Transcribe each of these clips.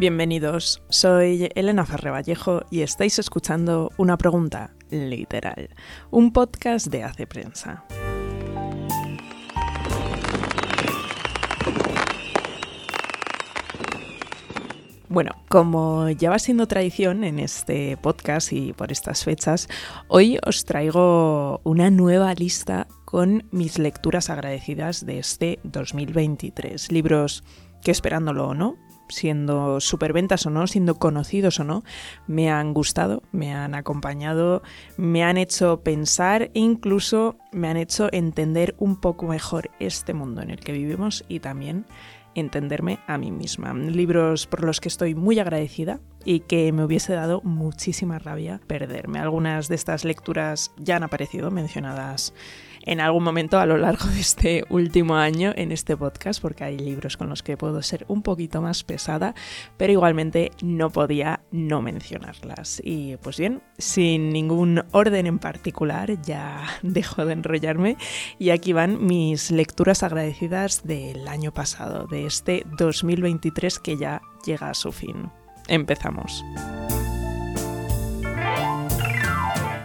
Bienvenidos, soy Elena Ferre Vallejo y estáis escuchando Una Pregunta Literal, un podcast de Hace Prensa. Bueno, como ya va siendo tradición en este podcast y por estas fechas, hoy os traigo una nueva lista con mis lecturas agradecidas de este 2023. Libros que esperándolo o no, siendo superventas o no, siendo conocidos o no, me han gustado, me han acompañado, me han hecho pensar e incluso me han hecho entender un poco mejor este mundo en el que vivimos y también entenderme a mí misma. Libros por los que estoy muy agradecida y que me hubiese dado muchísima rabia perderme. Algunas de estas lecturas ya han aparecido mencionadas en algún momento a lo largo de este último año en este podcast, porque hay libros con los que puedo ser un poquito más pesada, pero igualmente no podía no mencionarlas. Y pues bien, sin ningún orden en particular, ya dejo de enrollarme y aquí van mis lecturas agradecidas del año pasado, de este 2023 que ya llega a su fin. Empezamos.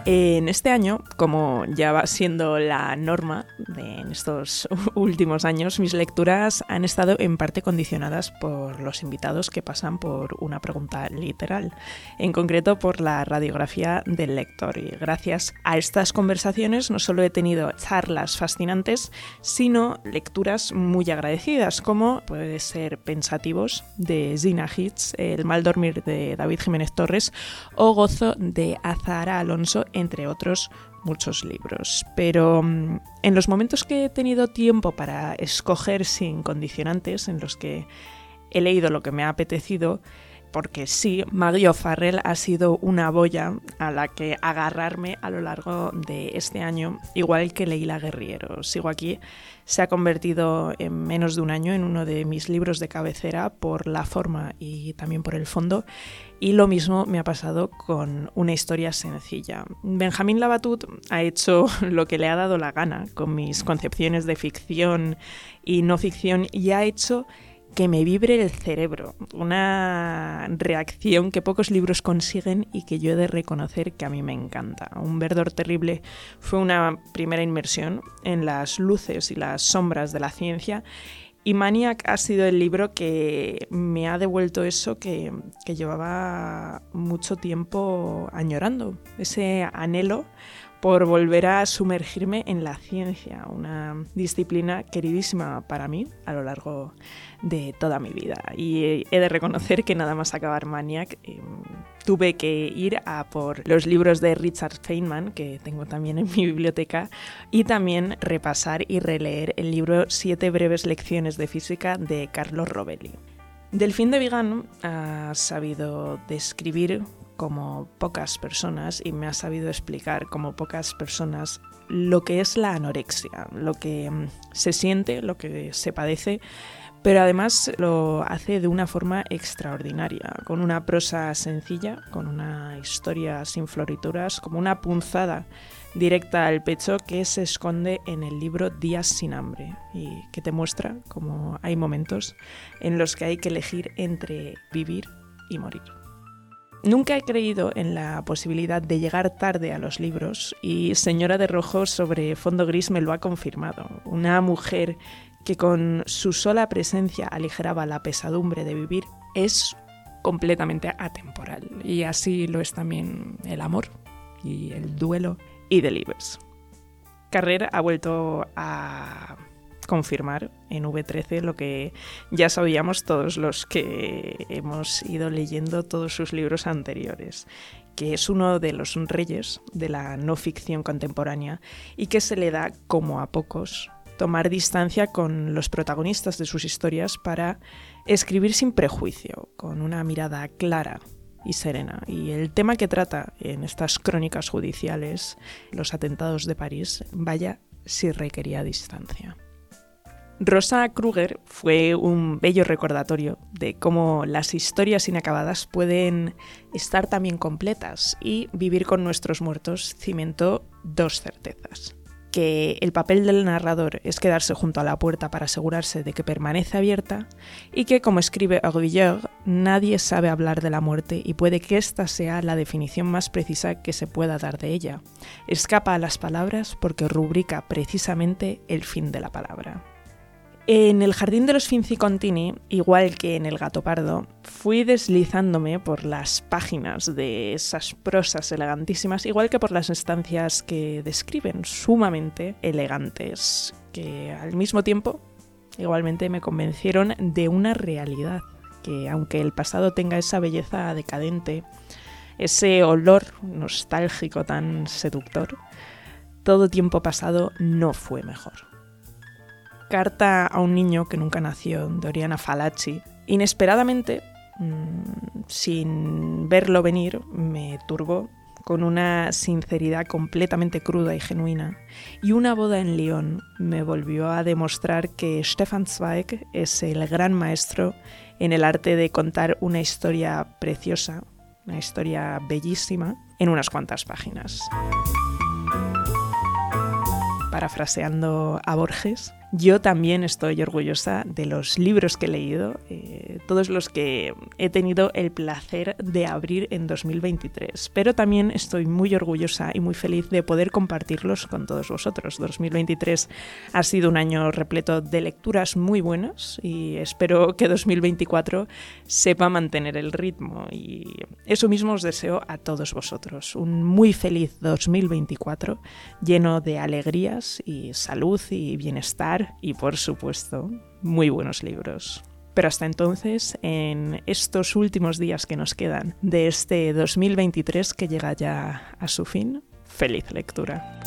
En este año, como ya va siendo la norma de, en estos últimos años, mis lecturas han estado en parte condicionadas por los invitados que pasan por una pregunta literal, en concreto por la radiografía del lector. Y gracias a estas conversaciones no solo he tenido charlas fascinantes, sino lecturas muy agradecidas, como puede ser Pensativos de Zina Hitz, El mal dormir de David Jiménez Torres o Gozo de Azara Alonso entre otros muchos libros. Pero mm, en los momentos que he tenido tiempo para escoger sin condicionantes, en los que he leído lo que me ha apetecido, porque sí, Maggie O'Farrell ha sido una boya a la que agarrarme a lo largo de este año, igual que Leila Guerriero. Sigo aquí, se ha convertido en menos de un año en uno de mis libros de cabecera por la forma y también por el fondo. Y lo mismo me ha pasado con una historia sencilla. Benjamín Labatut ha hecho lo que le ha dado la gana con mis concepciones de ficción y no ficción y ha hecho que me vibre el cerebro, una reacción que pocos libros consiguen y que yo he de reconocer que a mí me encanta. Un verdor terrible fue una primera inmersión en las luces y las sombras de la ciencia y Maniac ha sido el libro que me ha devuelto eso que, que llevaba mucho tiempo añorando, ese anhelo por volver a sumergirme en la ciencia, una disciplina queridísima para mí a lo largo de toda mi vida. Y he de reconocer que nada más acabar Maniac, em, tuve que ir a por los libros de Richard Feynman, que tengo también en mi biblioteca, y también repasar y releer el libro Siete breves lecciones de física de Carlos Rovelli. Delfín de Vigan ha sabido describir como pocas personas y me ha sabido explicar como pocas personas lo que es la anorexia, lo que mm, se siente, lo que se padece, pero además lo hace de una forma extraordinaria, con una prosa sencilla, con una historia sin florituras, como una punzada directa al pecho que se esconde en el libro Días sin hambre y que te muestra cómo hay momentos en los que hay que elegir entre vivir y morir. Nunca he creído en la posibilidad de llegar tarde a los libros y Señora de Rojo sobre fondo gris me lo ha confirmado. Una mujer que con su sola presencia aligeraba la pesadumbre de vivir es completamente atemporal. Y así lo es también el amor y el duelo y Delivers. Carrera ha vuelto a confirmar en V13 lo que ya sabíamos todos los que hemos ido leyendo todos sus libros anteriores, que es uno de los reyes de la no ficción contemporánea y que se le da, como a pocos, tomar distancia con los protagonistas de sus historias para escribir sin prejuicio, con una mirada clara y serena. Y el tema que trata en estas crónicas judiciales, los atentados de París, vaya si requería distancia. Rosa Kruger fue un bello recordatorio de cómo las historias inacabadas pueden estar también completas y vivir con nuestros muertos cimentó dos certezas que el papel del narrador es quedarse junto a la puerta para asegurarse de que permanece abierta y que, como escribe Orvilleur, nadie sabe hablar de la muerte y puede que esta sea la definición más precisa que se pueda dar de ella. Escapa a las palabras porque rubrica precisamente el fin de la palabra. En el jardín de los Finzi-Contini, igual que en el Gato Pardo, fui deslizándome por las páginas de esas prosas elegantísimas, igual que por las estancias que describen, sumamente elegantes, que al mismo tiempo igualmente me convencieron de una realidad, que aunque el pasado tenga esa belleza decadente, ese olor nostálgico tan seductor, todo tiempo pasado no fue mejor. Carta a un niño que nunca nació, de Oriana Falacci. Inesperadamente, mm, sin verlo venir, me turbó con una sinceridad completamente cruda y genuina. Y una boda en Lyon me volvió a demostrar que Stefan Zweig es el gran maestro en el arte de contar una historia preciosa, una historia bellísima, en unas cuantas páginas. Parafraseando a Borges, yo también estoy orgullosa de los libros que he leído, eh, todos los que he tenido el placer de abrir en 2023, pero también estoy muy orgullosa y muy feliz de poder compartirlos con todos vosotros. 2023 ha sido un año repleto de lecturas muy buenas y espero que 2024 sepa mantener el ritmo y eso mismo os deseo a todos vosotros. Un muy feliz 2024 lleno de alegrías y salud y bienestar y, por supuesto, muy buenos libros. Pero hasta entonces, en estos últimos días que nos quedan de este 2023 que llega ya a su fin, feliz lectura.